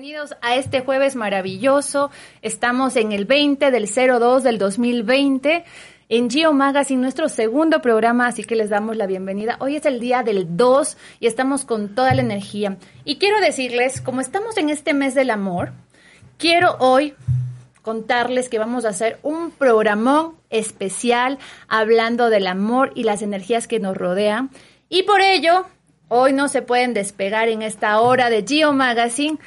Bienvenidos a este jueves maravilloso. Estamos en el 20 del 02 del 2020 en Geo Magazine, nuestro segundo programa, así que les damos la bienvenida. Hoy es el día del 2 y estamos con toda la energía. Y quiero decirles, como estamos en este mes del amor, quiero hoy contarles que vamos a hacer un programón especial hablando del amor y las energías que nos rodean. Y por ello, hoy no se pueden despegar en esta hora de Geo Magazine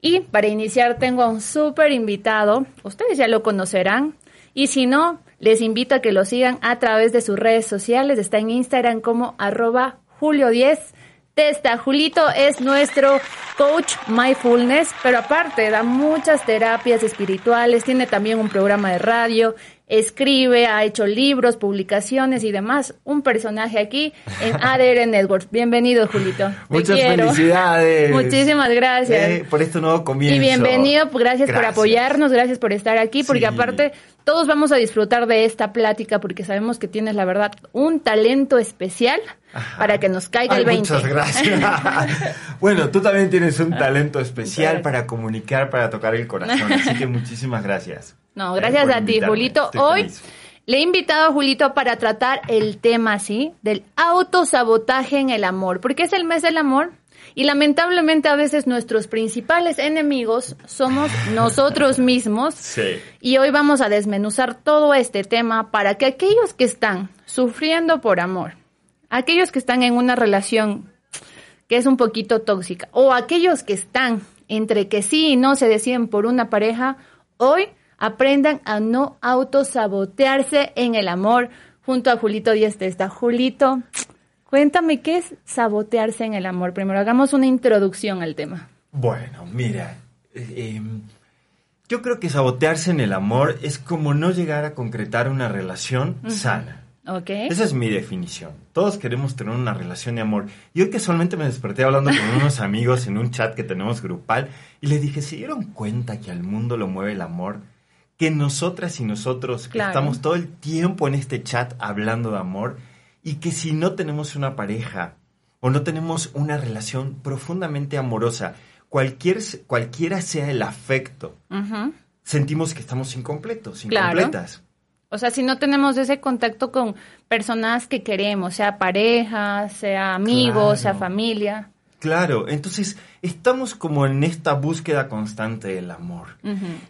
y para iniciar tengo a un súper invitado, ustedes ya lo conocerán, y si no, les invito a que lo sigan a través de sus redes sociales, está en Instagram como arroba julio10 testa. Julito es nuestro coach mindfulness, pero aparte da muchas terapias espirituales, tiene también un programa de radio, escribe, ha hecho libros, publicaciones y demás. Un personaje aquí en ADR Networks. Bienvenido, Julito. Muchas felicidades. Muchísimas gracias. Eh, por este nuevo comienzo. Y bienvenido, gracias, por apoyarnos, gracias por estar aquí, porque aparte todos vamos a disfrutar de esta plática porque sabemos que tienes, la verdad, un talento especial para que nos caiga el 20. Muchas gracias. bueno, tú también tienes un talento especial para comunicar, para tocar el corazón, así que muchísimas gracias. No, gracias a ti, Julito. Hoy le he invitado a Julito para tratar el tema, ¿sí? Del autosabotaje en el amor. Porque es el mes del amor y lamentablemente a veces nuestros principales enemigos somos nosotros mismos. Sí. Y hoy vamos a desmenuzar todo este tema para que aquellos que están sufriendo por amor, aquellos que están en una relación que es un poquito tóxica, o aquellos que están entre que sí y no se deciden por una pareja, hoy aprendan a no autosabotearse en el amor junto a Julito Díaz Testa. Julito, cuéntame qué es sabotearse en el amor. Primero hagamos una introducción al tema. Bueno, mira, eh, em, yo creo que sabotearse en el amor es como no llegar a concretar una relación sana. Okay. Esa es mi definición. Todos queremos tener una relación de amor. Y hoy casualmente me desperté hablando con unos amigos en un chat que tenemos grupal y les dije, ¿se dieron cuenta que al mundo lo mueve el amor? Que nosotras y nosotros estamos todo el tiempo en este chat hablando de amor y que si no tenemos una pareja o no tenemos una relación profundamente amorosa, cualquier, cualquiera sea el afecto, sentimos que estamos incompletos, incompletas. O sea, si no tenemos ese contacto con personas que queremos, sea pareja, sea amigos, sea familia. Claro, entonces estamos como en esta búsqueda constante del amor.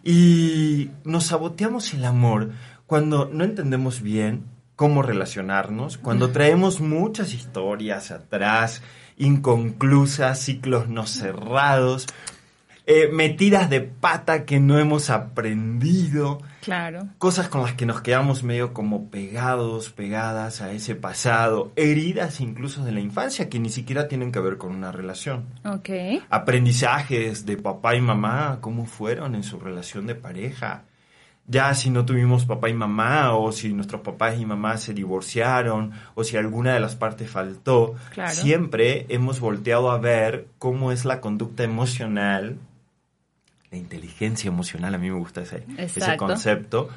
Y nos saboteamos el amor cuando no entendemos bien cómo relacionarnos, cuando traemos muchas historias atrás, inconclusas, ciclos no cerrados, eh, metidas de pata que no hemos aprendido. Claro. Cosas con las que nos quedamos medio como pegados, pegadas a ese pasado, heridas incluso de la infancia que ni siquiera tienen que ver con una relación. Ok. Aprendizajes de papá y mamá, cómo fueron en su relación de pareja. Ya si no tuvimos papá y mamá, o si nuestros papás y mamás se divorciaron, o si alguna de las partes faltó, siempre hemos volteado a ver cómo es la conducta emocional la inteligencia emocional, a mí me gusta ese, ese concepto,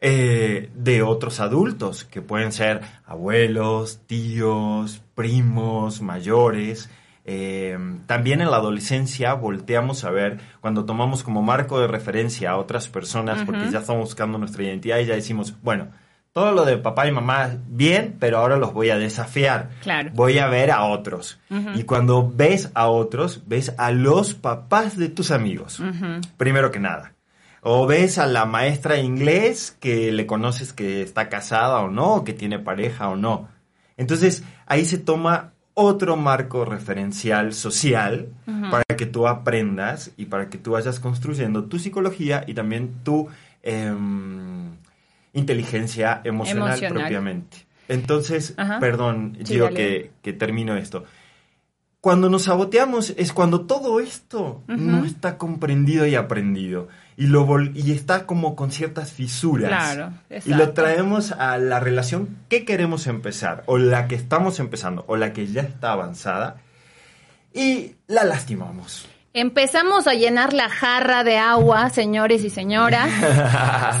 eh, de otros adultos, que pueden ser abuelos, tíos, primos, mayores. Eh, también en la adolescencia volteamos a ver, cuando tomamos como marco de referencia a otras personas, porque ya estamos buscando nuestra identidad y ya decimos, bueno, todo lo de papá y mamá bien, pero ahora los voy a desafiar. Claro. Voy a ver a otros. Y cuando ves a otros, ves a los papás de tus amigos, primero que nada. O ves a la maestra de inglés que le conoces que está casada o no, que tiene pareja o no. Entonces ahí se toma otro marco referencial social para que tú aprendas y para que tú vayas construyendo tu psicología y también tu... Em, inteligencia emocional, propiamente. Entonces, perdón, digo que, que termino esto. cuando nos saboteamos es cuando todo esto no está comprendido y aprendido. Y, lo y está como con ciertas fisuras. Claro, y lo traemos a la relación que queremos empezar, o la que estamos empezando, o la que ya está avanzada, y la lastimamos. Empezamos a llenar la jarra de agua, señores y señoras,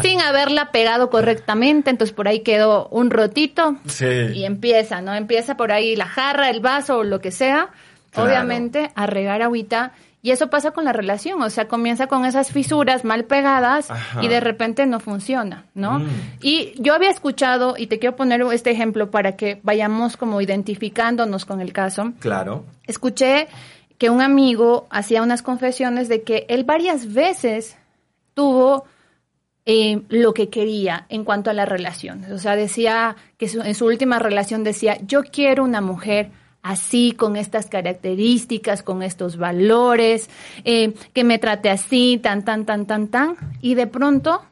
sin haberla pegado correctamente, entonces por ahí quedó un rotito sí. y empieza, ¿no? Empieza por ahí la jarra, el vaso o lo que sea, obviamente a regar agüita y eso pasa con la relación, o sea, comienza con esas fisuras mal pegadas y de repente no funciona, ¿no? Mm. Y yo había escuchado, y te quiero poner este ejemplo para que vayamos como identificándonos con el caso. Claro. Escuché que un amigo hacía unas confesiones de que él varias veces tuvo eh, lo que quería en cuanto a la relación. O sea, decía que en su última relación decía, yo quiero una mujer así, con estas características, con estos valores, eh, que me trate así, tan, tan, tan, tan, tan, y de pronto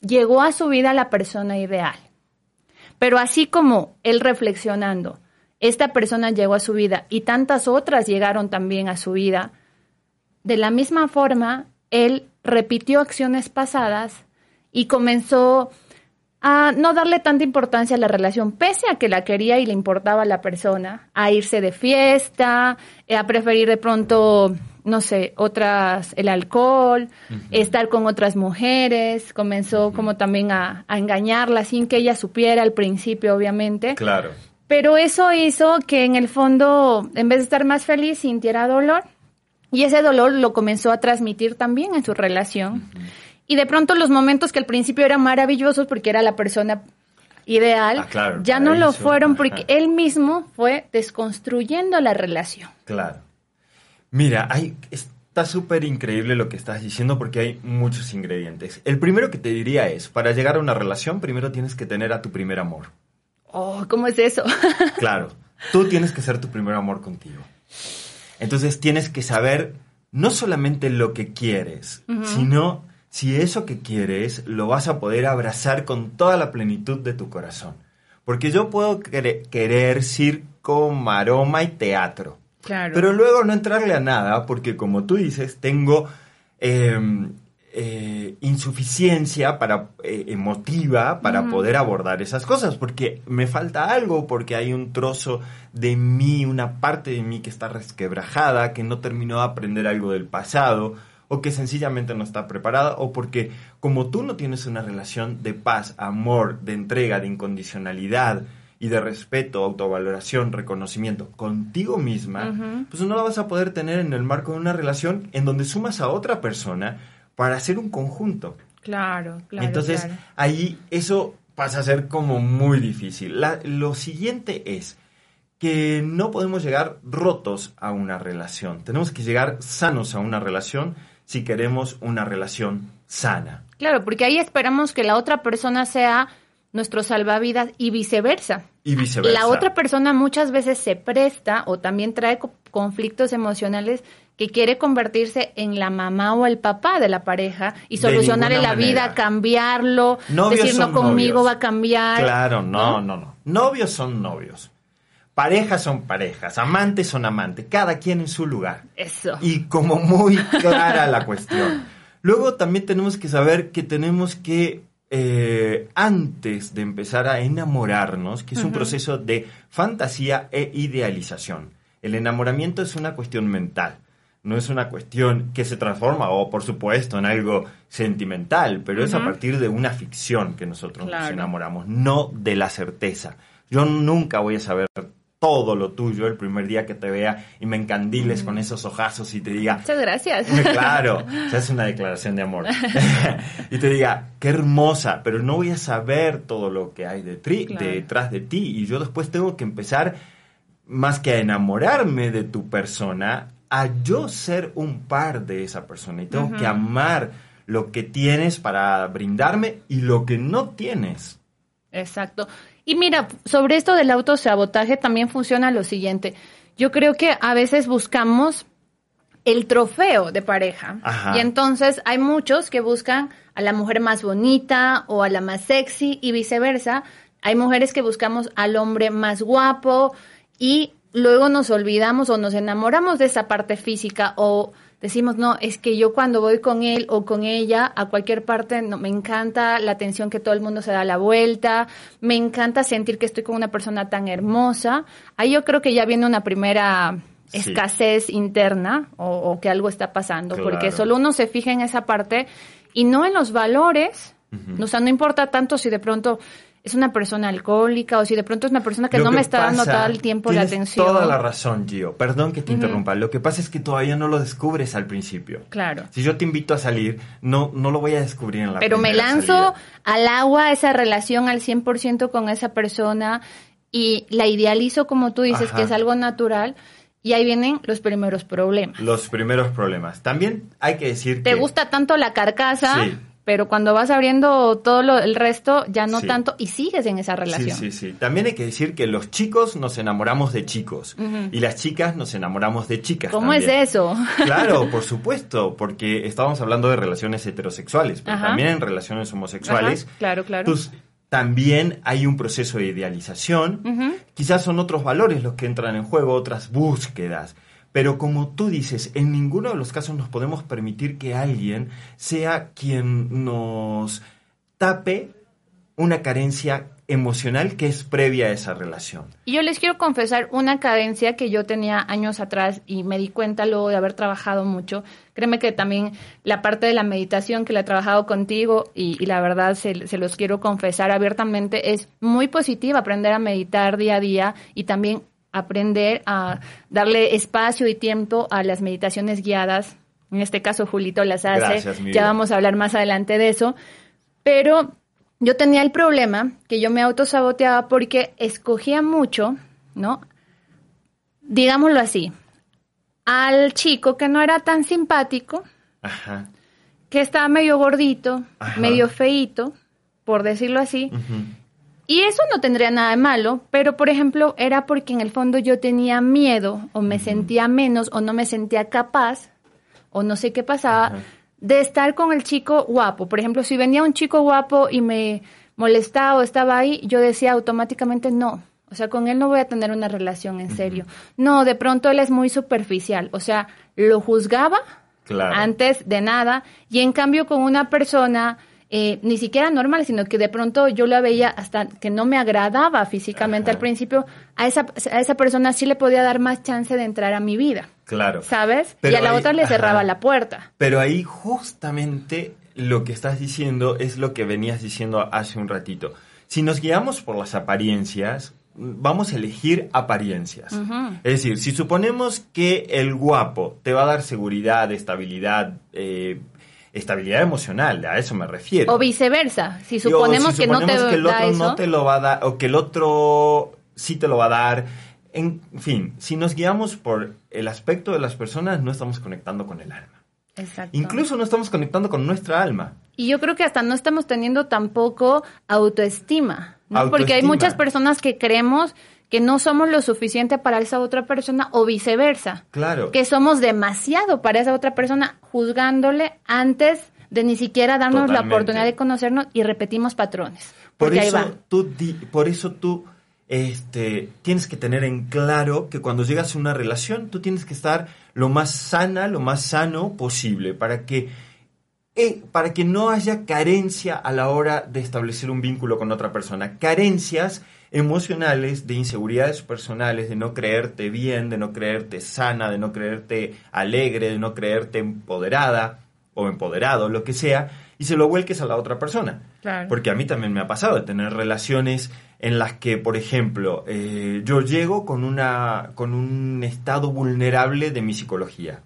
llegó a su vida la persona ideal. Pero así como él reflexionando, esta persona llegó a su vida y tantas otras llegaron también a su vida, de la misma forma, él repitió acciones pasadas y comenzó a no darle tanta importancia a la relación, pese a que la quería y le importaba a la persona, a irse de fiesta, eh, a preferir de pronto, no sé, otras, el alcohol, estar con otras mujeres, comenzó como también a, a, engañarla sin que ella supiera al principio, obviamente. Claro. Pero eso hizo que en el fondo, en vez de estar más feliz, sintiera dolor. Y ese dolor lo comenzó a transmitir también en su relación. Y de pronto los momentos que al principio eran maravillosos porque era la persona ideal, ah, ya no lo fueron porque él mismo fue desconstruyendo la relación. Claro. Mira, hay, está súper increíble lo que estás diciendo porque hay muchos ingredientes. El primero que te diría es, para llegar a una relación, primero tienes que tener a tu primer amor. Oh, ¿cómo es eso? claro, tú tienes que ser tu primer amor contigo. Entonces tienes que saber no solamente lo que quieres, sino si eso que quieres lo vas a poder abrazar con toda la plenitud de tu corazón. Porque yo puedo querer circo, maroma y teatro. Claro. Pero luego no entrarle a nada porque como tú dices, tengo em, eh, insuficiencia para, eh, emotiva para poder abordar esas cosas, porque me falta algo, porque hay un trozo de mí, una parte de mí que está resquebrajada, que no terminó de aprender algo del pasado, o que sencillamente no está preparada, o porque como tú no tienes una relación de paz, amor, de entrega, de incondicionalidad y de respeto, autovaloración, reconocimiento contigo misma, pues no la vas a poder tener en el marco de una relación en donde sumas a otra persona para hacer un conjunto. Claro, claro. Entonces, claro. ahí eso pasa a ser como muy difícil. La, lo siguiente es que no podemos llegar rotos a una relación. Tenemos que llegar sanos a una relación si queremos una relación sana. Claro, porque ahí esperamos que la otra persona sea nuestro salvavidas y viceversa. Y viceversa. La otra persona muchas veces se presta o también trae conflictos emocionales que quiere convertirse en la mamá o el papá de la pareja y solucionarle la manera. vida, cambiarlo, Novios decir no conmigo novios. va a cambiar. Claro, no, no, no. Novios son novios. Parejas son parejas, amantes son amantes, cada quien en su lugar. Eso. Y como muy clara la cuestión. Luego también tenemos que saber que tenemos que, eh, antes de empezar a enamorarnos, que es un proceso de fantasía e idealización. El enamoramiento es una cuestión mental, no es una cuestión que se transforma, o por supuesto, en algo sentimental, pero es a partir de una ficción que nosotros nos enamoramos, no de la certeza. Yo nunca voy a saber todo lo tuyo el primer día que te vea y me encandiles con esos ojazos y te diga, Muchas gracias. Claro, o sea, es una declaración de amor. y te diga, qué hermosa, pero no voy a saber todo lo que hay de tri- Claro. detrás de ti. Y yo después tengo que empezar, más que a enamorarme de tu persona, a yo ser un par de esa persona. Y tengo que amar lo que tienes para brindarme y lo que no tienes. Exacto. Y mira, sobre esto del autosabotaje también funciona lo siguiente. Yo creo que a veces buscamos el trofeo de pareja. Ajá. Y entonces hay muchos que buscan a la mujer más bonita o a la más sexy y viceversa. Hay mujeres que buscamos al hombre más guapo y luego nos olvidamos o nos enamoramos de esa parte física o decimos, no, es que yo cuando voy con él o con ella a cualquier parte, no, me encanta la atención que todo el mundo se da la vuelta, me encanta sentir que estoy con una persona tan hermosa. Ahí yo creo que ya viene una primera escasez interna o, que algo está pasando, porque solo uno se fija en esa parte y no en los valores. O sea, no importa tanto si de pronto es una persona alcohólica o si de pronto es una persona que no me está dando todo el tiempo la atención. Toda la razón, Gio. Perdón que te interrumpa. Lo que pasa es que todavía no lo descubres al principio. Claro. Si yo te invito a salir, no, no lo voy a descubrir en la Pero me lanzo al agua esa relación al 100% con esa persona y la idealizo como tú dices, que es algo natural. Y ahí vienen los primeros problemas. Los primeros problemas. También hay que decir ¿Te que... Te gusta tanto la carcasa pero cuando vas abriendo todo lo, el resto, ya no tanto y sigues en esa relación. Sí, sí, sí. También hay que decir que los chicos nos enamoramos de chicos y las chicas nos enamoramos de chicas. ¿Cómo es eso? Claro, por supuesto, porque estábamos hablando de relaciones heterosexuales, pero también en relaciones homosexuales. claro, claro. también hay un proceso de idealización. Quizás son otros valores los que entran en juego, otras búsquedas. Pero como tú dices, en ninguno de los casos nos podemos permitir que alguien sea quien nos tape una carencia emocional que es previa a esa relación. Y yo les quiero confesar una carencia que yo tenía años atrás y me di cuenta luego de haber trabajado mucho. Créeme que también la parte de la meditación que la he trabajado contigo y, la verdad se, se, los quiero confesar abiertamente es muy positiva aprender a meditar día a día y también aprender a darle espacio y tiempo a las meditaciones guiadas. En este caso, Julito las hace. ya vamos a hablar más adelante de eso. Pero yo tenía el problema que yo me autosaboteaba porque escogía mucho, ¿no? Digámoslo así, al chico que no era tan simpático, que estaba medio gordito, medio feito, por decirlo así, y eso no tendría nada de malo, pero por ejemplo era porque en el fondo yo tenía miedo o me sentía menos o no me sentía capaz o no sé qué pasaba de estar con el chico guapo. Por ejemplo, si venía un chico guapo y me molestaba o estaba ahí, yo decía automáticamente no. O sea, con él no voy a tener una relación en serio. No, de pronto él es muy superficial. O sea, lo juzgaba antes de nada. Y en cambio con una persona eh, ni siquiera normal, sino que de pronto yo la veía hasta que no me agradaba físicamente al principio, a esa, a esa persona sí le podía dar más chance de entrar a mi vida. Claro. ¿Sabes? y a la otra le cerraba la puerta. Pero ahí justamente lo que estás diciendo es lo que venías diciendo hace un ratito. Si nos guiamos por las apariencias, vamos a elegir apariencias. Es decir, si suponemos que el guapo te va a dar seguridad, estabilidad, eh, estabilidad emocional, a eso me refiero. O viceversa, si suponemos, que no te que el otro no te lo va a dar, o que el otro sí te lo va a dar. En fin, si nos guiamos por el aspecto de las personas, no estamos conectando con el alma. Exacto. Incluso no estamos conectando con nuestra alma. Y yo creo que hasta no estamos teniendo tampoco autoestima, ¿no? Porque hay muchas personas que creemos que no somos lo suficiente para esa otra persona o viceversa. Claro. Que somos demasiado para esa otra persona juzgándole antes de ni siquiera darnos la oportunidad de conocernos y repetimos patrones. Por eso tú por eso tú este, tienes que tener en claro que cuando llegas a una relación tú tienes que estar lo más sana, lo más sano posible para que eh, para que no haya carencia a la hora de establecer un vínculo con otra persona. Carencias emocionales, de inseguridades personales, de no creerte bien, de no creerte sana, de no creerte alegre, de no creerte empoderada o empoderado, lo que sea, y se lo vuelques a la otra persona. Porque a mí también me ha pasado de tener relaciones en las que, por ejemplo, eh, yo llego con, una, con un estado vulnerable de mi psicología,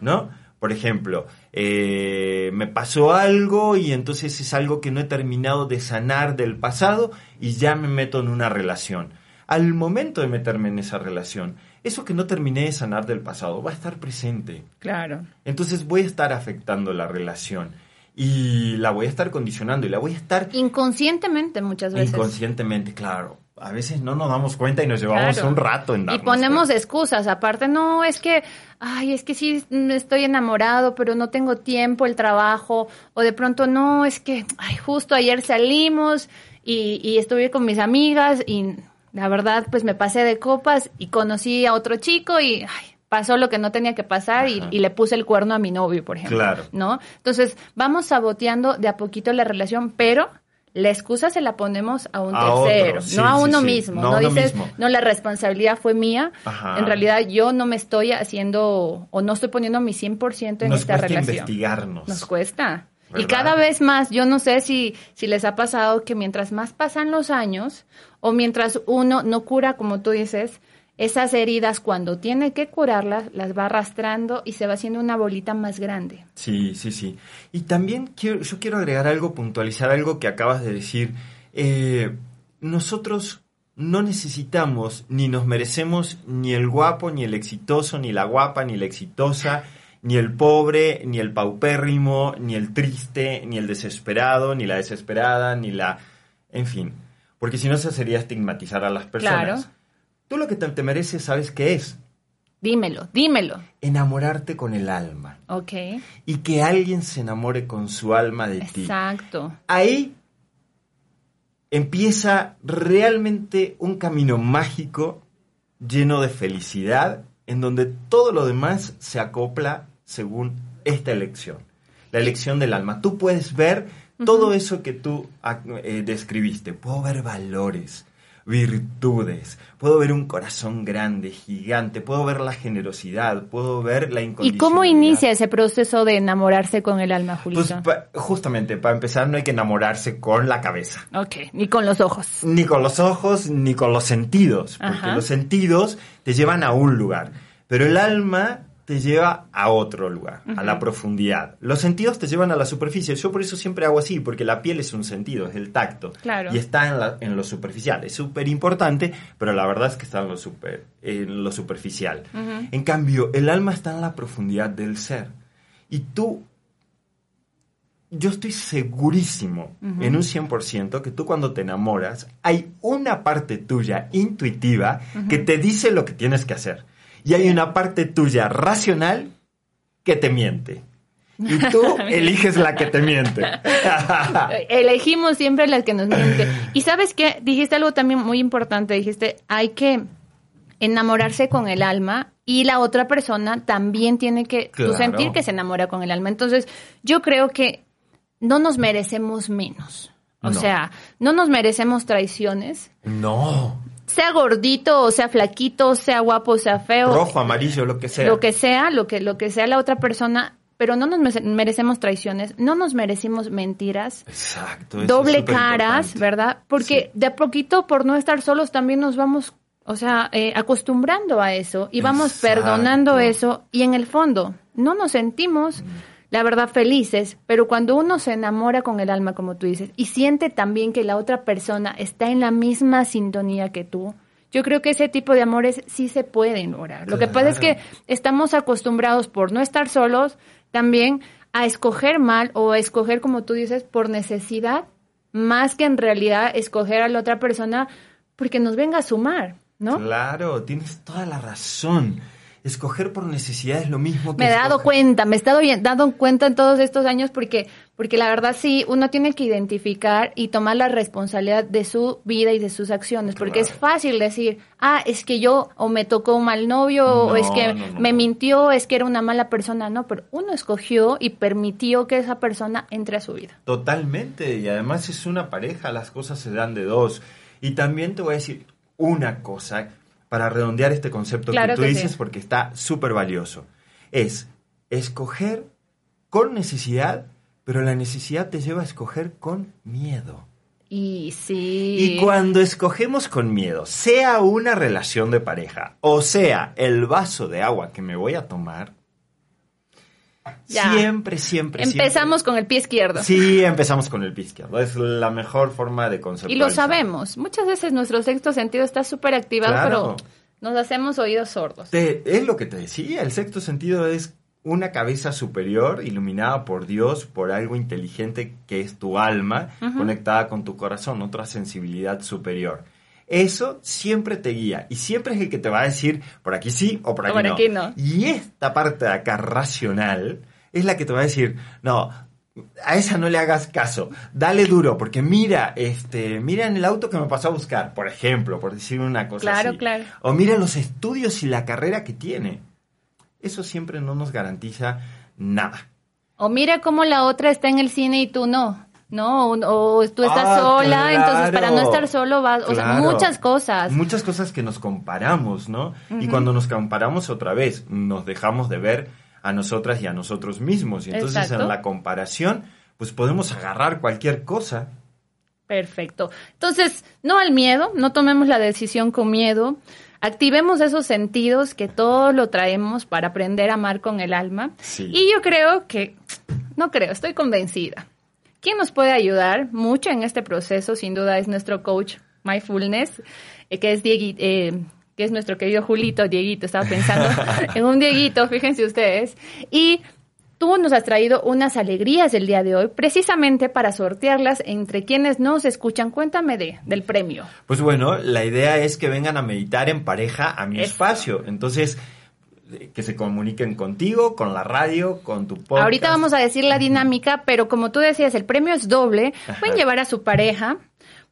¿no? Por ejemplo, eh, me pasó algo y entonces es algo que no he terminado de sanar del pasado y ya me meto en una relación. Al momento de meterme en esa relación, eso que no terminé de sanar del pasado va a estar presente. Claro. Entonces voy a estar afectando la relación y la voy a estar condicionando y la voy a estar... Inconscientemente muchas veces. Inconscientemente, claro a veces no nos damos cuenta y nos llevamos un rato en darnos Y ponemos excusas, aparte, no, es que, ay, es que sí estoy enamorado, pero no tengo tiempo, el trabajo, o de pronto, no, es que, ay, justo ayer salimos y, y estuve con mis amigas y la verdad, pues me pasé de copas y conocí a otro chico y ay, pasó lo que no tenía que pasar y, y, le puse el cuerno a mi novio, por ejemplo. Claro. ¿No? Entonces, vamos saboteando de a poquito la relación, pero la excusa se la ponemos a un A tercero, sí, no a uno sí. mismo. No dices, mismo. no, la responsabilidad fue mía. Ajá. En realidad, yo no me estoy haciendo o no estoy poniendo mi 100% en Nos esta cuesta relación. investigarnos. Nos cuesta. Y cada vez más, yo no sé si, si les ha pasado que mientras más pasan los años o mientras uno no cura, como tú dices, esas heridas cuando tiene que curarlas, las va arrastrando y se va haciendo una bolita más grande. Sí, sí, sí. Y también quiero, yo quiero agregar algo, puntualizar algo que acabas de decir. Eh, nosotros no necesitamos ni nos merecemos ni el guapo, ni el exitoso, ni la guapa, ni la exitosa, ni el pobre, ni el paupérrimo, ni el triste, ni el desesperado, ni la desesperada, ni la... En fin, porque si no eso sería estigmatizar a las personas. Claro. Tú lo que te, mereces, ¿sabes qué es? Dímelo, dímelo. Enamorarte con el alma. Ok. y que alguien se enamore con su alma de ti. Exacto. Ahí empieza realmente un camino mágico lleno de felicidad en donde todo lo demás se acopla según esta elección, la elección del alma. Tú puedes ver todo eso que tú ah, eh, describiste, puedo ver valores, virtudes, puedo ver un corazón grande, gigante, puedo ver la generosidad, puedo ver la ¿Y incondicionalidad. cómo inicia ese proceso de enamorarse con el alma, Julito? Pues pa- justamente, para empezar no hay que enamorarse con la cabeza. ok, ni con los ojos. Ni con los ojos, ni con los sentidos. Porque Ajá. los sentidos te llevan a un lugar. Pero el alma te lleva a otro lugar, a la profundidad. Los sentidos te llevan a la superficie. Yo por eso siempre hago así, porque la piel es un sentido, es el tacto. Claro. Y está en, la- en lo superficial. Es súper importante, pero la verdad es que está en lo, super, en lo superficial. En cambio, el alma está en la profundidad del ser. Y tú yo estoy segurísimo, en un 100%, que tú cuando te enamoras, hay una parte tuya intuitiva que te dice lo que tienes que hacer. Y hay una parte tuya racional que te miente. Y tú eliges la que te miente. Elegimos siempre las que nos mienten. Y sabes qué, dijiste algo también muy importante, dijiste, hay que enamorarse con el alma y la otra persona también tiene que Claro. sentir que se enamora con el alma. Entonces, yo creo que no nos merecemos menos. O No. sea, no nos merecemos traiciones, no. Sea gordito o sea flaquito, sea guapo sea feo. Rojo, amarillo, lo que sea. Lo que sea, lo que, lo que sea la otra persona, pero no nos mere- merecemos traiciones, no nos merecemos mentiras, Exacto. doble caras, importante. ¿verdad? Porque Sí. de a poquito, por no estar solos, también nos vamos, o sea, eh, acostumbrando a eso y vamos Exacto. perdonando eso y en el fondo no nos sentimos, la verdad, felices, pero cuando uno se enamora con el alma, como tú dices, y siente también que la otra persona está en la misma sintonía que tú, yo creo que ese tipo de amores sí se pueden lograr. Lo que pasa es que estamos acostumbrados por no estar solos también a escoger mal o a escoger, como tú dices, por necesidad, más que en realidad escoger a la otra persona porque nos venga a sumar, ¿no? Claro, tienes toda la razón. Escoger por necesidad es lo mismo que Me he dado escoger- cuenta, me he estado dando cuenta en todos estos años porque, porque la verdad sí, uno tiene que identificar y tomar la responsabilidad de su vida y de sus acciones, porque Claro. es fácil decir, ah, es que yo o me tocó un mal novio o es que no, no, me no. mintió, es que era una mala persona, no, pero uno escogió y permitió que esa persona entre a su vida. Totalmente, y además es una pareja, las cosas se dan de dos. Y también te voy a decir una cosa para redondear este concepto Claro que tú que dices sí. porque está súper valioso. Es escoger con necesidad, pero la necesidad te lleva a escoger con miedo. Y sí. Y cuando escogemos con miedo, sea una relación de pareja o sea el vaso de agua que me voy a tomar, Ya. siempre, siempre, Empezamos con el pie izquierdo. Sí, empezamos con el pie izquierdo. Es la mejor forma de Y conceptualizar. lo sabemos. Muchas veces nuestro sexto sentido está súper activado, Claro. pero nos hacemos oídos sordos. Te- es lo que te decía, el sexto sentido es una cabeza superior iluminada por Dios, por algo inteligente que es tu alma, conectada con tu corazón, otra sensibilidad superior. Eso siempre te guía y siempre es el que te va a decir por aquí sí o por aquí, por no. aquí no. Y esta parte de acá racional es la que te va a decir, no, a esa no le hagas caso, dale duro, porque mira, este, mira en el auto que me pasó a buscar, por ejemplo, por decir una cosa Claro, así. claro. O mira los estudios y la carrera que tiene. Eso siempre no nos garantiza nada. O mira cómo la otra está en el cine y tú no. ¿No? O, o tú estás Ah, sola, entonces para no estar solo vas, o sea, muchas cosas. Muchas cosas que nos comparamos, ¿no? Y cuando nos comparamos otra vez, nos dejamos de ver a nosotras y a nosotros mismos. Y entonces Exacto. en la comparación, pues podemos agarrar cualquier cosa. Perfecto. Entonces, no al miedo, no tomemos la decisión con miedo. Activemos esos sentidos que todos lo traemos para aprender a amar con el alma. Sí. Y yo creo que, no creo, estoy convencida. ¿Quién nos puede ayudar mucho en este proceso? Sin duda es nuestro coach Mindfulness, eh, que es Diegui- eh, que es nuestro querido Julito, Dieguito, estaba pensando en un Dieguito, fíjense ustedes. Y tú nos has traído unas alegrías el día de hoy, precisamente para sortearlas entre quienes nos escuchan. Cuéntame de, del premio. Pues bueno, la idea es que vengan a meditar en pareja a mi Eso. espacio. Entonces, que se comuniquen contigo, con la radio, con tu podcast. Ahorita vamos a decir la dinámica, pero como tú decías, el premio es doble. Ajá. Pueden llevar a su pareja.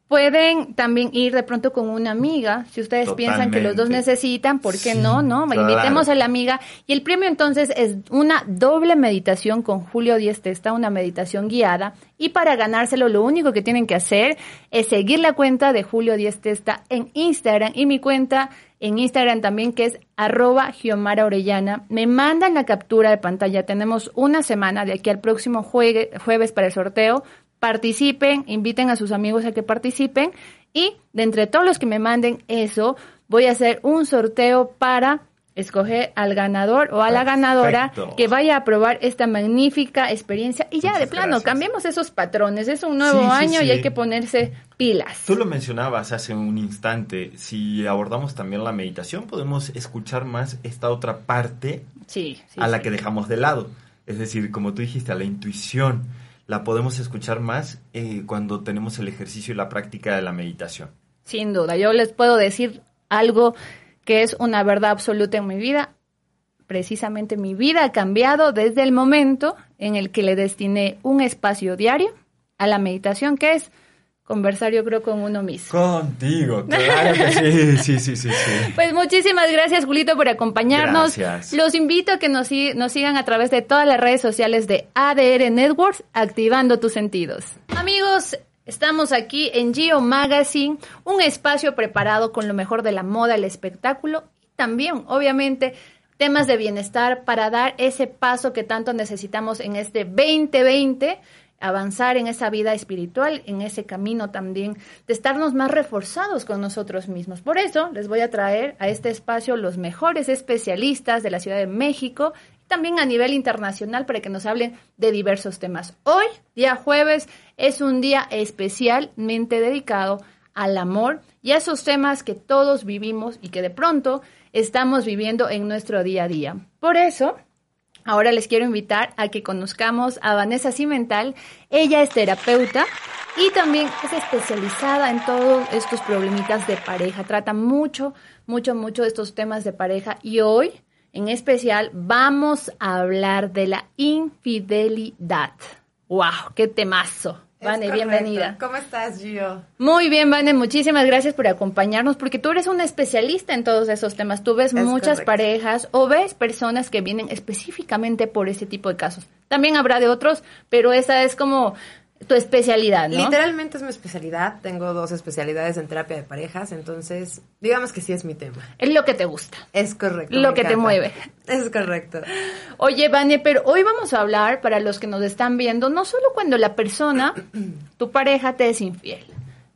Pueden también ir de pronto con una amiga, si ustedes piensan que los dos necesitan, ¿por qué Sí, no? No, claro. invitemos a la amiga. Y el premio entonces es una doble meditación con Julio Díez Testa, una meditación guiada. Y para ganárselo, lo único que tienen que hacer es seguir la cuenta de Julio Díez Testa en Instagram y mi cuenta en Instagram también, que es arroba Giomara Orellana. Me mandan la captura de pantalla. Tenemos una semana de aquí al próximo jueves para el sorteo. Participen, inviten a sus amigos a que participen. Y de entre todos los que me manden eso, voy a hacer un sorteo para escoger al ganador o a la ganadora que vaya a probar esta magnífica experiencia. Y ya Muchas de plano, gracias. cambiemos esos patrones. Es un nuevo Sí, sí, año y hay que ponerse pilas. Tú lo mencionabas hace un instante, si abordamos también la meditación, podemos escuchar más esta otra parte a la que dejamos de lado. Es decir, como tú dijiste, a la intuición. La podemos escuchar más eh, cuando tenemos el ejercicio y la práctica de la meditación. Sin duda, yo les puedo decir algo que es una verdad absoluta en mi vida. Precisamente mi vida ha cambiado desde el momento en el que le destiné un espacio diario a la meditación, que es conversar yo creo con uno mismo. Contigo, claro que sí, sí, sí, sí, sí. Pues muchísimas gracias, Julito, por acompañarnos. Gracias. Los invito a que nos, nos sigan a través de todas las redes sociales de ADR Networks, activando tus sentidos. Amigos, estamos aquí en Geo Magazine, un espacio preparado con lo mejor de la moda, el espectáculo y también, obviamente, temas de bienestar para dar ese paso que tanto necesitamos en este 2020 avanzar en esa vida espiritual, en ese camino también de estarnos más reforzados con nosotros mismos. Por eso les voy a traer a este espacio los mejores especialistas de la Ciudad de México también a nivel internacional para que nos hablen de diversos temas. Hoy, día jueves, es un día especialmente dedicado al amor y a esos temas que todos vivimos y que de pronto estamos viviendo en nuestro día a día. Por eso, Ahora les quiero invitar a que conozcamos a Vanessa Cimental. Ella es terapeuta y también es especializada en todos estos problemitas de pareja. Trata mucho, mucho, mucho de estos temas de pareja y hoy, en especial, vamos a hablar de la infidelidad. ¡Wow! ¡Qué temazo! Vane, bienvenida. ¿Cómo estás, Gio? Muy bien, Vane, muchísimas gracias por acompañarnos porque tú eres una especialista en todos esos temas. Tú ves Es muchas correcto. parejas o ves personas que vienen específicamente por ese tipo de casos. También habrá de otros, pero esa es como tu especialidad, ¿no? Literalmente es mi especialidad. Tengo dos especialidades en terapia de parejas, entonces digamos que sí es mi tema. Es lo que te gusta. Es correcto. Lo que te mueve. Es correcto. Oye, Vane, pero hoy vamos a hablar, para los que nos están viendo, no solo cuando la persona, tu pareja, te es infiel,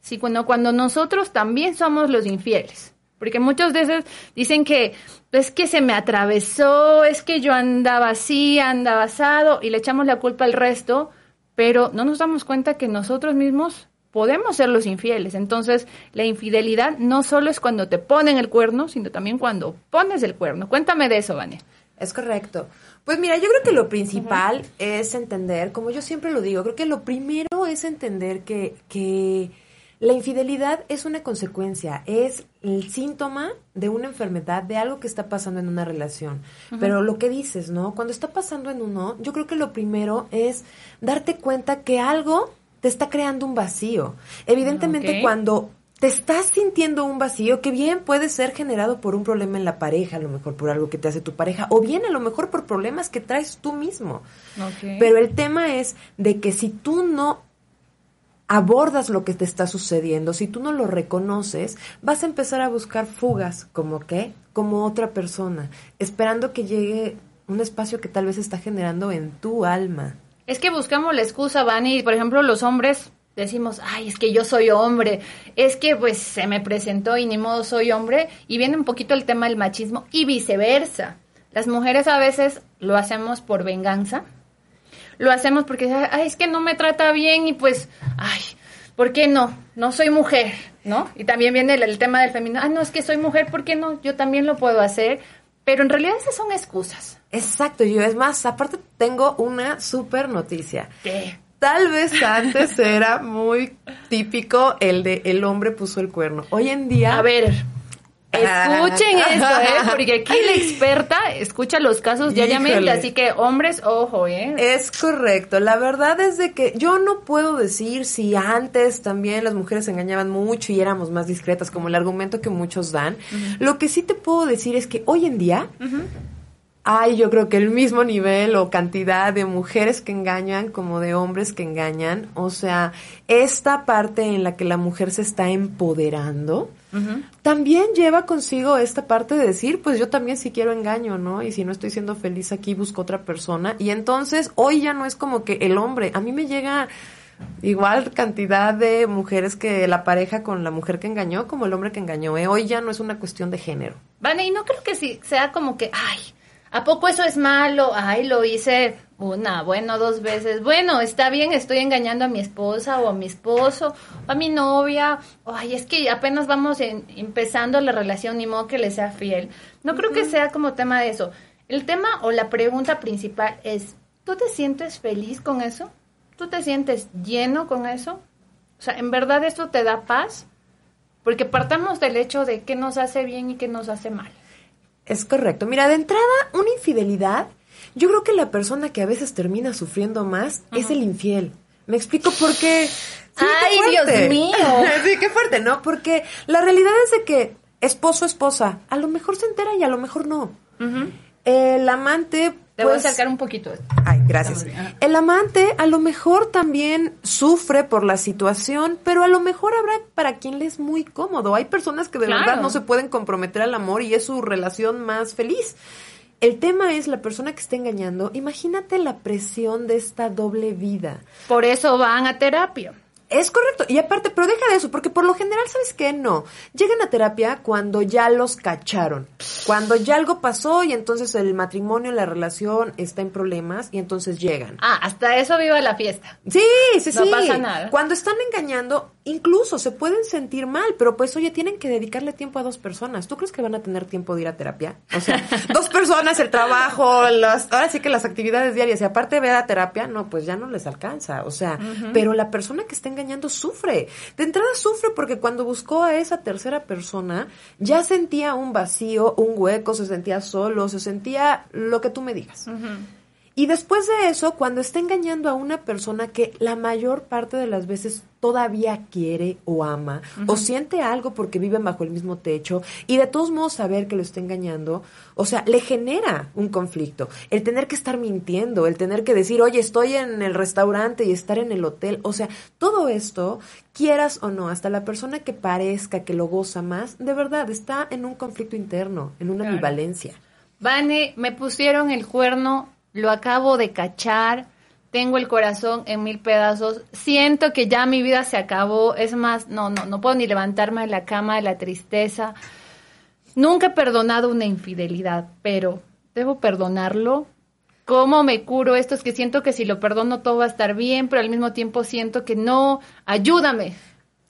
sino cuando nosotros también somos los infieles. Porque muchas veces dicen que es que se me atravesó, es que yo andaba así, andaba asado, y le echamos la culpa al resto, pero no nos damos cuenta que nosotros mismos podemos ser los infieles. Entonces, la infidelidad no solo es cuando te ponen el cuerno, sino también cuando pones el cuerno. Cuéntame de eso, Vane. Es correcto. Pues mira, yo creo que lo principal es entender, como yo siempre lo digo, creo que lo primero es entender que, que La infidelidad es una consecuencia, es el síntoma de una enfermedad, de algo que está pasando en una relación. Pero lo que dices, ¿no? Cuando está pasando en uno, yo creo que lo primero es darte cuenta que algo te está creando un vacío. Evidentemente cuando te estás sintiendo un vacío que bien puede ser generado por un problema en la pareja, a lo mejor por algo que te hace tu pareja, o bien a lo mejor por problemas que traes tú mismo. Pero el tema es de que si tú no abordas lo que te está sucediendo, si tú no lo reconoces, vas a empezar a buscar fugas, como qué, como otra persona, esperando que llegue un espacio que tal vez está generando en tu alma. Es que buscamos la excusa, Vani, por ejemplo los hombres decimos, ay, es que yo soy hombre, es que pues se me presentó y ni modo soy hombre, y viene un poquito el tema del machismo y viceversa. Las mujeres a veces lo hacemos por venganza, lo hacemos porque, ay, es que no me trata bien y pues, ay, ¿por qué no? No soy mujer, ¿no? Y también viene el, el tema del femenino, ah, no, es que soy mujer, ¿por qué no? Yo también lo puedo hacer, pero en realidad esas son excusas. Exacto, yo es más, aparte tengo una super noticia. ¿Qué? Tal vez antes era muy típico el de el hombre puso el cuerno. Hoy en día A ver, escuchen esto, ¿eh? Porque aquí la experta escucha los casos diariamente, Híjole. así que hombres, ojo, ¿eh? Es correcto. La verdad es de que yo no puedo decir si antes también las mujeres se engañaban mucho y éramos más discretas, como el argumento que muchos dan. Lo que sí te puedo decir es que hoy en día hay yo creo que el mismo nivel o cantidad de mujeres que engañan como de hombres que engañan. O sea, esta parte en la que la mujer se está empoderando. También lleva consigo esta parte de decir, pues yo también si quiero engaño, ¿no? Y si no estoy siendo feliz aquí, busco otra persona. Y entonces hoy ya no es como que el hombre, a mí me llega igual cantidad de mujeres que la pareja con la mujer que engañó como el hombre que engañó. ¿eh? Hoy ya no es una cuestión de género. Vale, y no creo que sí, sea como que, ay, ¿a poco eso es malo? Ay, lo hice una, bueno, dos veces. Bueno, está bien, estoy engañando a mi esposa o a mi esposo o a mi novia. Ay, es que apenas vamos en- empezando la relación, ni modo que le sea fiel. No creo que sea como tema de eso. El tema o la pregunta principal es, ¿tú te sientes feliz con eso? ¿Tú te sientes lleno con eso? O sea, ¿en verdad esto te da paz? Porque partamos del hecho de qué nos hace bien y qué nos hace mal. Es correcto. Mira, de entrada, una infidelidad, yo creo que la persona que a veces termina sufriendo más es el infiel. Me explico por qué. Sí, Ay, qué. Dios mío. sí, qué fuerte, ¿no? Porque la realidad es de que esposo, esposa, a lo mejor se entera y a lo mejor no. El amante. Te voy a pues, acercar un poquito. Ay, gracias. El amante a lo mejor también sufre por la situación, pero a lo mejor habrá para quien le es muy cómodo. Hay personas que de Claro. verdad no se pueden comprometer al amor y es su relación más feliz. El tema es la persona que está engañando. Imagínate la presión de esta doble vida. Por eso van a terapia. Es correcto. Y aparte, pero deja de eso, porque por lo general, ¿sabes qué? No. Llegan a terapia cuando ya los cacharon. Cuando ya algo pasó y entonces el matrimonio, la relación está en problemas y entonces llegan. Ah, hasta eso viva la fiesta. Sí, sí, No sí. pasa nada. Cuando están engañando, incluso se pueden sentir mal, pero pues, oye, tienen que dedicarle tiempo a dos personas. ¿Tú crees que van a tener tiempo de ir a terapia? O sea, dos personas, el trabajo, las, ahora sí que las actividades diarias, y aparte ver a terapia, no, pues ya no les alcanza. O sea, pero la persona que está engañando sufre. De entrada sufre porque cuando buscó a esa tercera persona, ya sentía un vacío, un hueco, se sentía solo, se sentía lo que tú me digas. Y después de eso, cuando está engañando a una persona que la mayor parte de las veces todavía quiere o ama o siente algo porque viven bajo el mismo techo y de todos modos saber que lo está engañando, o sea, le genera un conflicto. El tener que estar mintiendo, el tener que decir, oye, estoy en el restaurante y estar en el hotel, o sea, todo esto, quieras o no, hasta la persona que parezca que lo goza más, de verdad está en un conflicto interno, en una Claro. ambivalencia. Vane, me pusieron el cuerno, lo acabo de cachar, tengo el corazón en mil pedazos, siento que ya mi vida se acabó, es más, no, no, no puedo ni levantarme de la cama de la tristeza. Nunca he perdonado una infidelidad, pero debo perdonarlo. ¿Cómo me curo esto? Es que siento que si lo perdono todo va a estar bien, pero al mismo tiempo siento que no. Ayúdame.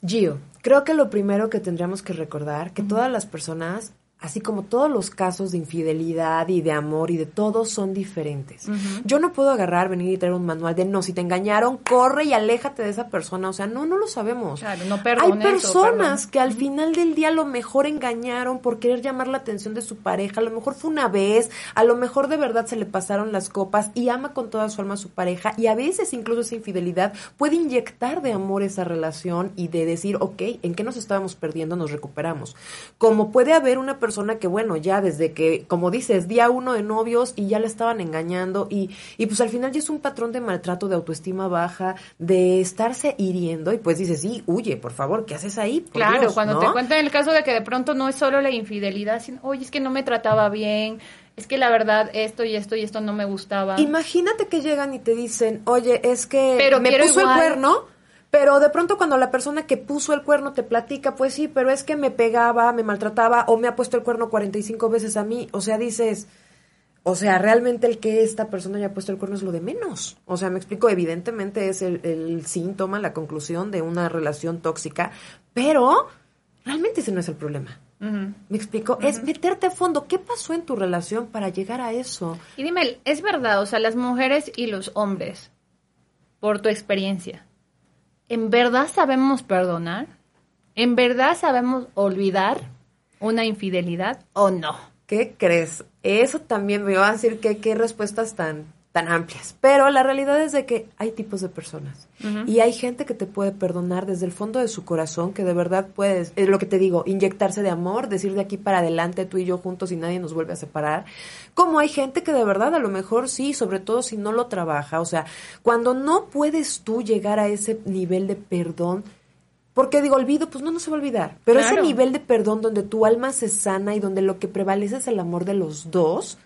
Gio, creo que lo primero que tendríamos que recordar, que todas las personas así como todos los casos de infidelidad y de amor y de todo son diferentes. Yo no puedo agarrar, venir y traer un manual de no, si te engañaron, corre y aléjate de esa persona. O sea, no, no lo sabemos. Claro, no Hay personas que al final del día a lo mejor engañaron por querer llamar la atención de su pareja. A lo mejor fue una vez, a lo mejor de verdad se le pasaron las copas y ama con toda su alma a su pareja. Y a veces incluso esa infidelidad puede inyectar de amor esa relación y de decir, ok, ¿en qué nos estábamos perdiendo? Nos recuperamos. Como puede haber una persona persona que, bueno, ya desde que, como dices, día uno de novios y ya le estaban engañando y, y pues al final ya es un patrón de maltrato, de autoestima baja, de estarse hiriendo y pues dices, sí, huye, por favor, ¿qué haces ahí? claro, cuando te cuentan el caso de que de pronto no es solo la infidelidad, sino, oye, es que no me trataba bien, es que la verdad esto y esto y esto no me gustaba. Imagínate que llegan y te dicen, oye, es que Pero me puso el cuerno pero de pronto cuando la persona que puso el cuerno te platica, pues sí, pero es que me pegaba, me maltrataba o me ha puesto el cuerno 45 veces a mí. O sea, dices, o sea, realmente el que esta persona haya puesto el cuerno es lo de menos. O sea, me explico, evidentemente es el, síntoma, la conclusión de una relación tóxica, pero realmente ese no es el problema. ¿Me explico? Es meterte a fondo. ¿Qué pasó en tu relación para llegar a eso? Y dime, es verdad, o sea, las mujeres y los hombres, por tu experiencia, ¿en verdad sabemos perdonar? ¿En verdad sabemos olvidar una infidelidad o no? ¿Qué crees? Eso también me va a decir que qué respuestas tan tan amplias. Pero la realidad es de que hay tipos de personas y hay gente que te puede perdonar desde el fondo de su corazón, que de verdad puedes, es lo que te digo, inyectarse de amor, decir de aquí para adelante tú y yo juntos y nadie nos vuelve a separar. Como hay gente que de verdad a lo mejor sí, sobre todo si no lo trabaja, o sea, cuando no puedes tú llegar a ese nivel de perdón, porque digo, olvido, pues no, no se va a olvidar. Pero ese nivel de perdón donde tu alma se sana y donde lo que prevalece es el amor de los dos,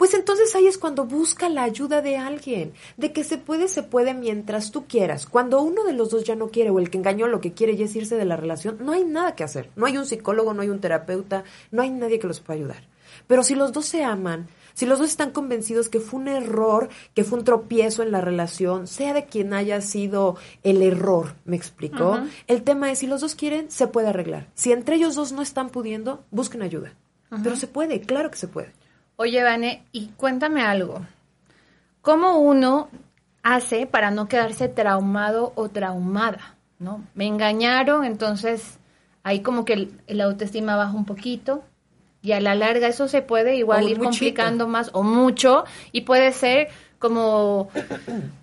pues entonces ahí es cuando busca la ayuda de alguien, de que se puede, se puede mientras tú quieras. Cuando uno de los dos ya no quiere o el que engañó lo que quiere ya es irse de la relación, no hay nada que hacer. No hay un psicólogo, no hay un terapeuta, no hay nadie que los pueda ayudar. Pero si los dos se aman, si los dos están convencidos que fue un error, que fue un tropiezo en la relación, sea de quien haya sido el error, ¿me explicó? El tema es, si los dos quieren, se puede arreglar. Si entre ellos dos no están pudiendo, busquen ayuda. Pero se puede, claro que se puede. Oye, Vane, y cuéntame algo. ¿Cómo uno hace para no quedarse traumado o traumada? ¿No? Me engañaron, entonces ahí como que el, autoestima baja un poquito y a la larga eso se puede igual ir complicando más o mucho y puede ser como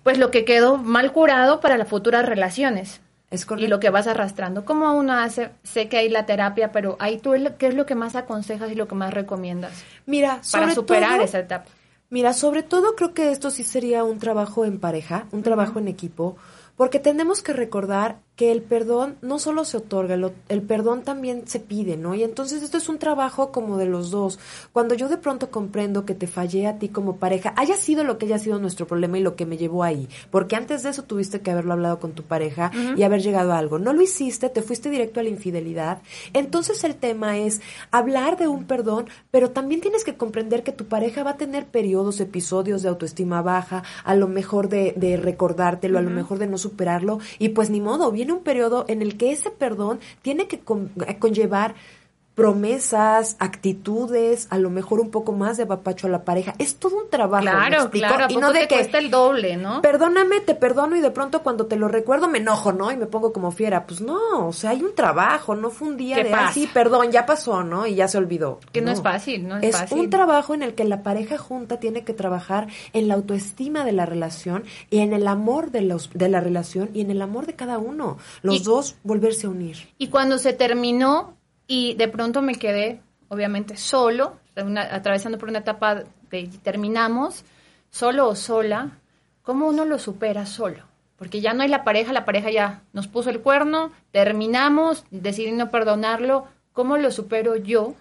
pues lo que quedó mal curado para las futuras relaciones. Es y lo que vas arrastrando. ¿Cómo uno hace? Sé que hay la terapia, pero ahí tú, ¿qué es lo que más aconsejas y lo que más recomiendas? Mira, para superar esa etapa. Mira, sobre todo creo que esto sí sería un trabajo en pareja, un trabajo en equipo, porque tenemos que recordar que el perdón no solo se otorga, el, perdón también se pide, ¿no? Y entonces esto es un trabajo como de los dos. Cuando yo de pronto comprendo que te fallé a ti como pareja, haya sido lo que haya sido nuestro problema y lo que me llevó ahí, porque antes de eso tuviste que haberlo hablado con tu pareja y haber llegado a algo. No lo hiciste, te fuiste directo a la infidelidad. Entonces el tema es hablar de un perdón, pero también tienes que comprender que tu pareja va a tener periodos, episodios de autoestima baja, a lo mejor de, de recordártelo, a lo mejor de no superarlo, y pues ni modo, bien un periodo en el que ese perdón tiene que conllevar promesas, actitudes, a lo mejor un poco más de papacho a la pareja. Es todo un trabajo. Claro, claro. Y no de que cuesta el doble, ¿no? Perdóname, te perdono y de pronto cuando te lo recuerdo me enojo, ¿no? Y me pongo como fiera. Pues no, o sea, hay un trabajo, no fue un día de así, perdón, ya pasó, ¿no? Y ya se olvidó. Que no, es fácil, ¿no? Es, es un trabajo en el que la pareja junta tiene que trabajar en la autoestima de la relación y en el amor de los de la relación y en el amor de cada uno. Los dos volverse a unir. Y cuando se terminó, y de pronto me quedé, obviamente, solo, atravesando por una etapa de terminamos, solo o sola. ¿Cómo uno lo supera solo? Porque ya no hay la pareja, la pareja ya nos puso el cuerno, terminamos, decidí no perdonarlo. ¿Cómo lo supero yo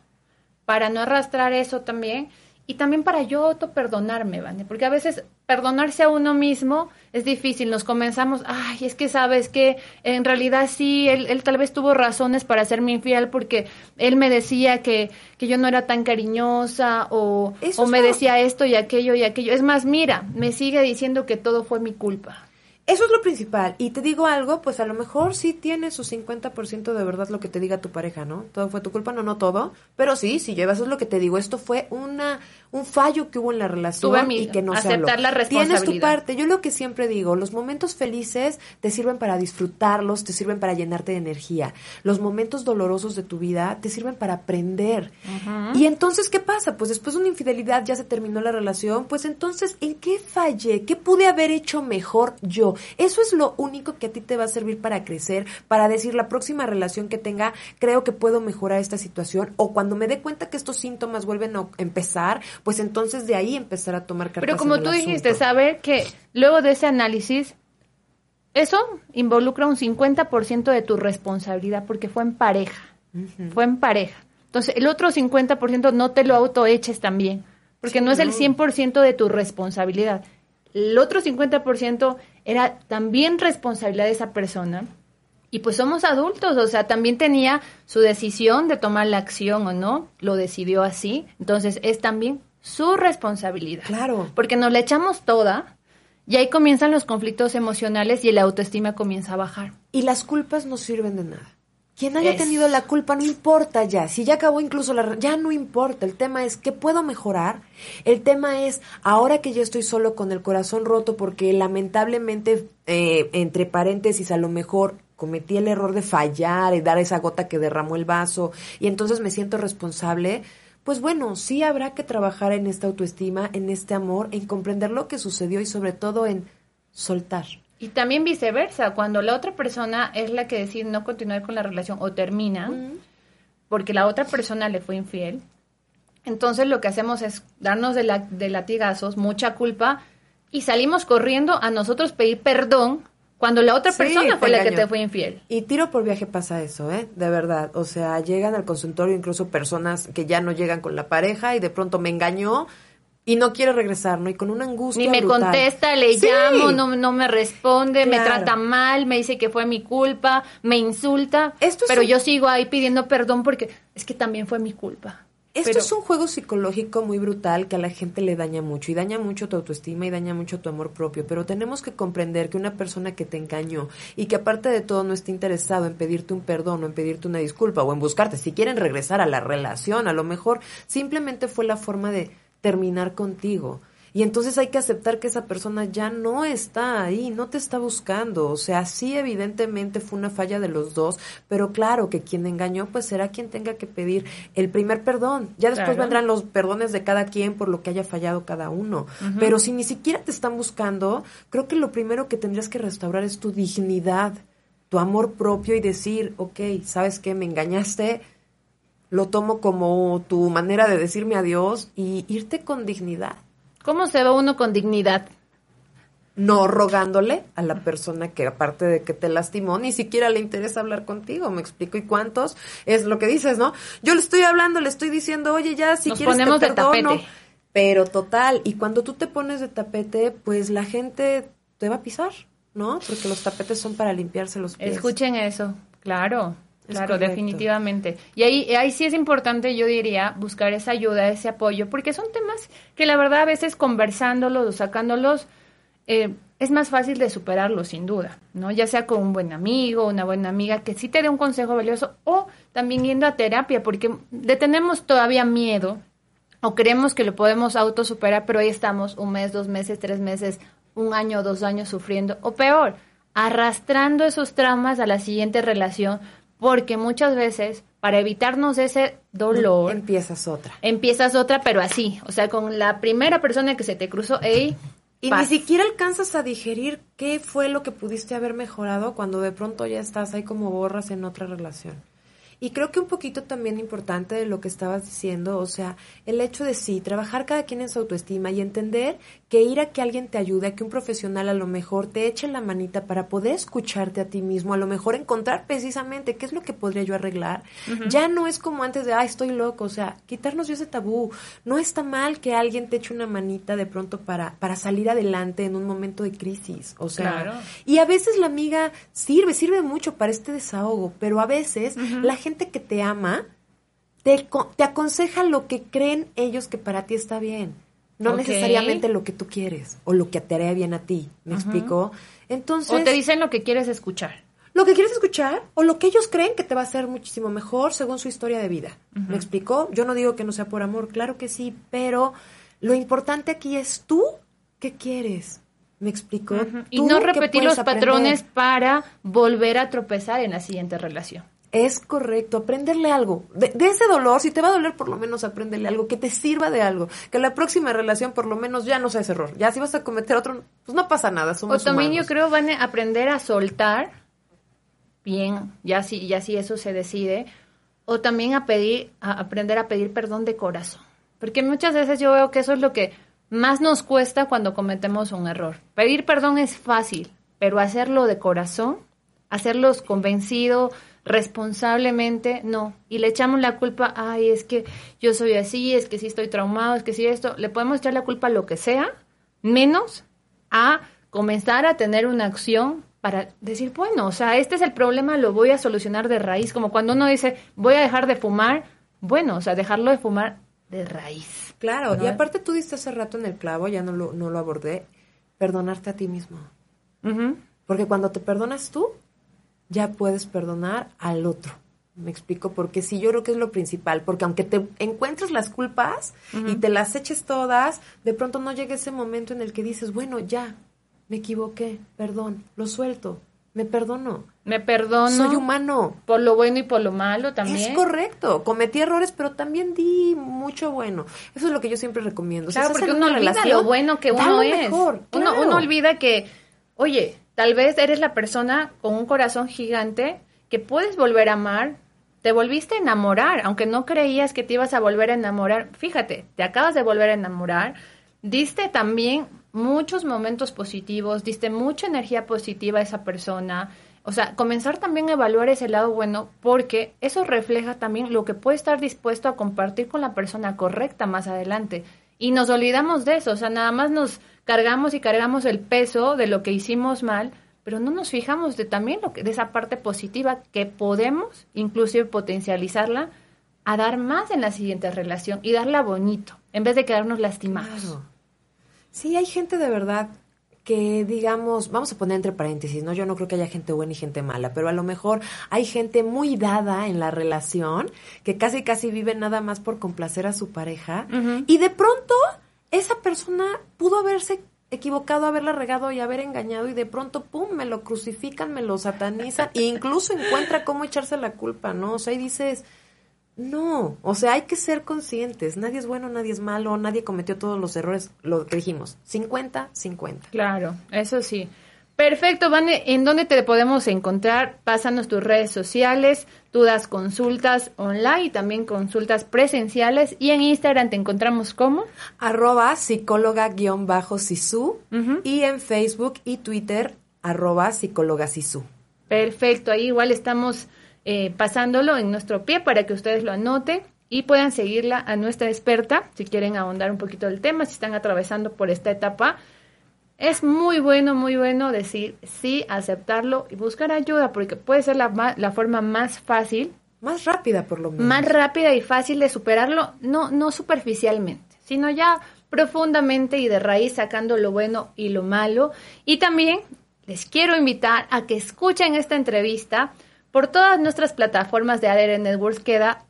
para no arrastrar eso también? Y también para yo auto perdonarme, ¿vale? Porque a veces perdonarse a uno mismo es difícil, nos comenzamos, ay, es que sabes que en realidad sí, él, él tal vez tuvo razones para hacerme infiel porque él me decía que, que yo no era tan cariñosa o, o me decía esto y aquello y aquello. Es más, mira, me sigue diciendo que todo fue mi culpa. Eso es lo principal. Y te digo algo, pues a lo mejor sí tiene su 50% de verdad lo que te diga tu pareja, ¿no? Todo fue tu culpa, no, no todo. Pero sí, si llevas, es lo que te digo. Esto fue una un fallo que hubo en la relación y que no se habló. la responsabilidad. Tienes tu parte. Yo lo que siempre digo, los momentos felices te sirven para disfrutarlos, te sirven para llenarte de energía. Los momentos dolorosos de tu vida te sirven para aprender. Y entonces, ¿qué pasa? Pues después de una infidelidad ya se terminó la relación, pues entonces, ¿en qué fallé? ¿Qué pude haber hecho mejor yo? Eso es lo único que a ti te va a servir para crecer, para decir la próxima relación que tenga, creo que puedo mejorar esta situación o cuando me dé cuenta que estos síntomas vuelven a empezar, pues entonces de ahí empezar a tomar cartas Pero como tú dijiste, saber que luego de ese análisis, eso involucra un 50% de tu responsabilidad porque fue en pareja, fue en pareja. Entonces, el otro 50% no te lo autoeches también, porque no es el 100% de tu responsabilidad. El otro 50% era también responsabilidad de esa persona. Y pues somos adultos, o sea, también tenía su decisión de tomar la acción o no, lo decidió así. Entonces, es también su responsabilidad. Claro. Porque nos la echamos toda y ahí comienzan los conflictos emocionales y la autoestima comienza a bajar. Y las culpas no sirven de nada. Quien haya tenido la culpa no importa ya, si ya acabó incluso la... ya no importa, el tema es qué puedo mejorar, el tema es ahora que yo estoy solo con el corazón roto porque lamentablemente, eh, entre paréntesis, a lo mejor cometí el error de fallar y dar esa gota que derramó el vaso y entonces me siento responsable, pues bueno, sí habrá que trabajar en esta autoestima, en este amor, en comprender lo que sucedió y sobre todo en soltar. Y también viceversa, cuando la otra persona es la que decide no continuar con la relación o termina, porque la otra persona le fue infiel, entonces lo que hacemos es darnos de, la, de latigazos, mucha culpa, y salimos corriendo a nosotros pedir perdón cuando la otra persona fue la que te fue infiel. Y tiro por viaje pasa eso, ¿eh? De verdad. O sea, llegan al consultorio incluso personas que ya no llegan con la pareja y de pronto me engañó y no quiere regresar, ¿no? Y con una angustia. Ni me contesta, le llamo, no, no me responde, me trata mal, me dice que fue mi culpa, me insulta. pero yo sigo ahí pidiendo perdón porque es que también fue mi culpa. Esto es un juego psicológico muy brutal que a la gente le daña mucho y daña mucho tu autoestima y daña mucho tu amor propio, pero tenemos que comprender que una persona que te engañó y que aparte de todo no está interesado en pedirte un perdón o en pedirte una disculpa o en buscarte, si quieren regresar a la relación, a lo mejor simplemente fue la forma de terminar contigo. Y entonces hay que aceptar que esa persona ya no está ahí, no te está buscando. O sea, sí, evidentemente fue una falla de los dos, pero claro que quien engañó, pues será quien tenga que pedir el primer perdón. Ya después vendrán los perdones de cada quien por lo que haya fallado cada uno. Pero si ni siquiera te están buscando, creo que lo primero que tendrías que restaurar es tu dignidad, tu amor propio y decir, ok, ¿sabes qué? Me engañaste, lo tomo como tu manera de decirme adiós y irte con dignidad. ¿Cómo se va uno con dignidad? No rogándole a la persona que aparte de que te lastimó, ni siquiera le interesa hablar contigo, me explico. ¿Y cuántos? Es lo que dices, ¿no? Yo le estoy hablando, le estoy diciendo, oye, ya, si quieres ponemos te perdono. De tapete. Pero total, y cuando tú te pones de tapete, pues la gente te va a pisar, ¿no? Porque los tapetes son para limpiarse los pies. Escuchen eso, claro. Claro, definitivamente. Y ahí, ahí sí es importante, yo diría, buscar esa ayuda, ese apoyo, porque son temas que la verdad a veces conversándolos o sacándolos eh, es más fácil de superarlos, sin duda, ¿no? Ya sea con un buen amigo, una buena amiga que sí te dé un consejo valioso o también yendo a terapia, porque le tenemos todavía miedo o creemos que lo podemos autosuperar, pero ahí estamos un mes, dos meses, tres meses, un año, dos años sufriendo, o peor, arrastrando esos traumas a la siguiente relación porque muchas veces para evitarnos ese dolor empiezas otra. Empiezas otra, pero así, o sea, con la primera persona que se te cruzó, ey, y ni siquiera alcanzas a digerir qué fue lo que pudiste haber mejorado cuando de pronto ya estás ahí como borras en otra relación. Y creo que un poquito también importante de lo que estabas diciendo, o sea, el hecho de sí, trabajar cada quien en su autoestima y entender que ir a que alguien te ayude, a que un profesional a lo mejor te eche la manita para poder escucharte a ti mismo, a lo mejor encontrar precisamente qué es lo que podría yo arreglar, ya no es como antes de, ah, estoy loco, o sea, quitarnos yo ese tabú. No está mal que alguien te eche una manita de pronto para, para salir adelante en un momento de crisis, o sea, y a veces la amiga sirve, sirve mucho para este desahogo, pero a veces la gente gente que te ama te, te aconseja lo que creen ellos que para ti está bien. No necesariamente lo que tú quieres o lo que te haría bien a ti. ¿Me explico? Entonces, O te dicen lo que quieres escuchar. lo que quieres escuchar o lo que ellos creen que te va a hacer muchísimo mejor según su historia de vida. ¿Me explico? Yo no digo que no sea por amor, claro que sí, pero lo importante aquí es tú qué quieres. ¿Me explico? Y no repetir los patrones aprender. para volver a tropezar en la siguiente relación. Es correcto, aprenderle algo. De, de ese dolor, si te va a doler, por lo menos aprenderle algo, que te sirva de algo. Que la próxima relación, por lo menos, ya no sea ese error. Ya si vas a cometer otro, pues no pasa nada, somos O también humanos. yo creo van a aprender a soltar, bien, ya si, ya si eso se decide, o también a pedir, a aprender a pedir perdón de corazón. Porque muchas veces yo veo que eso es lo que más nos cuesta cuando cometemos un error. Pedir perdón es fácil, pero hacerlo de corazón, hacerlos convencido, responsablemente, no. Y le echamos la culpa, ay, es que yo soy así, es que sí estoy traumado, es que sí esto. Le podemos echar la culpa a lo que sea, menos a comenzar a tener una acción para decir, bueno, o sea, este es el problema, lo voy a solucionar de raíz. Como cuando uno dice, voy a dejar de fumar, bueno, o sea, dejarlo de fumar de raíz. Claro, ¿no? y aparte tú diste hace rato en el clavo, ya no lo, no lo abordé, perdonarte a ti mismo. Porque cuando te perdonas tú, ya puedes perdonar al otro. Me explico, porque sí, yo creo que es lo principal, porque aunque te encuentres las culpas y te las eches todas, de pronto no llega ese momento en el que dices, bueno, ya, me equivoqué, perdón, lo suelto, me perdono, Me perdono soy humano. por lo bueno y por lo malo también. Es correcto, cometí errores, pero también di mucho bueno. Eso es lo que yo siempre recomiendo. Claro, estás porque en uno olvida relación, lo bueno que uno lo es. mejor, uno, claro. uno olvida que, oye, tal vez eres la persona con un corazón gigante que puedes volver a amar. Te volviste a enamorar, aunque no creías que te ibas a volver a enamorar. Fíjate, te acabas de volver a enamorar. Diste también muchos momentos positivos, diste mucha energía positiva a esa persona. O sea, comenzar también a evaluar ese lado bueno porque eso refleja también lo que puede estar dispuesto a compartir con la persona correcta más adelante. Y nos olvidamos de eso, o sea, nada más nos cargamos y cargamos el peso de lo que hicimos mal, pero no nos fijamos de también lo que, de esa parte positiva que podemos inclusive potencializarla a dar más en la siguiente relación y darla bonito, en vez de quedarnos lastimados. Claro. Sí, hay gente de verdad que digamos, vamos a poner entre paréntesis, ¿no? Yo no creo que haya gente buena y gente mala, pero a lo mejor hay gente muy dada en la relación que casi casi vive nada más por complacer a su pareja y de pronto esa persona pudo haberse equivocado, haberla regado y haber engañado y de pronto, pum, me lo crucifican, me lo satanizan e incluso encuentra cómo echarse la culpa, ¿no? O sea, y dices, no, o sea, hay que ser conscientes. Nadie es bueno, nadie es malo, nadie cometió todos los errores, lo que dijimos, 50, 50. Claro, eso sí. Perfecto, Vane, ¿en dónde te podemos encontrar? Pásanos tus redes sociales, tú das consultas online y también consultas presenciales y en Instagram te encontramos como Arroba psicóloga-sisu y en Facebook y Twitter arroba psicóloga sisu. Perfecto, ahí igual estamos eh, pasándolo en nuestro pie para que ustedes lo anoten y puedan seguirla a nuestra experta si quieren ahondar un poquito del tema, si están atravesando por esta etapa. Es muy bueno, muy bueno decir sí, aceptarlo y buscar ayuda porque puede ser la, ma- la forma más fácil, Más rápida por lo menos. más rápida y fácil de superarlo, no, no superficialmente, sino ya profundamente y de raíz sacando lo bueno y lo malo. Y también les quiero invitar a que escuchen esta entrevista por todas nuestras plataformas de ADR Networks. Queda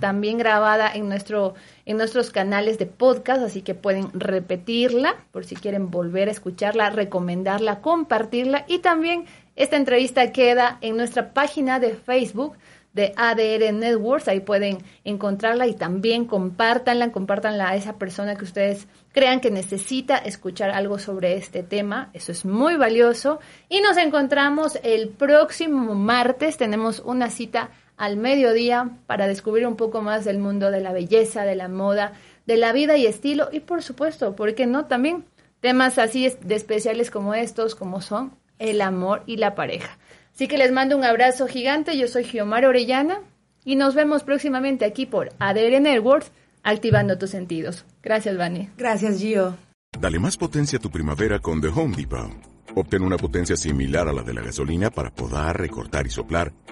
también grabada en, nuestro, en nuestros canales de podcast, así que pueden repetirla por si quieren volver a escucharla, recomendarla, compartirla. Y también esta entrevista queda en nuestra página de Facebook de ADR Networks, ahí pueden encontrarla y también compártanla, compártanla a esa persona que ustedes crean que necesita escuchar algo sobre este tema, eso es muy valioso. Y nos encontramos el próximo martes, tenemos una cita al mediodía para descubrir un poco más del mundo de la belleza, de la moda, de la vida y estilo y por supuesto, ¿por qué no? También temas así de especiales como estos, como son el amor y la pareja. Así que les mando un abrazo gigante, yo soy Giomar Orellana y nos vemos próximamente aquí por ADR Networks, activando tus sentidos. Gracias, Vani. Gracias, Gio. Dale más potencia a tu primavera con The Home Depot. Obtén una potencia similar a la de la gasolina para podar, recortar y soplar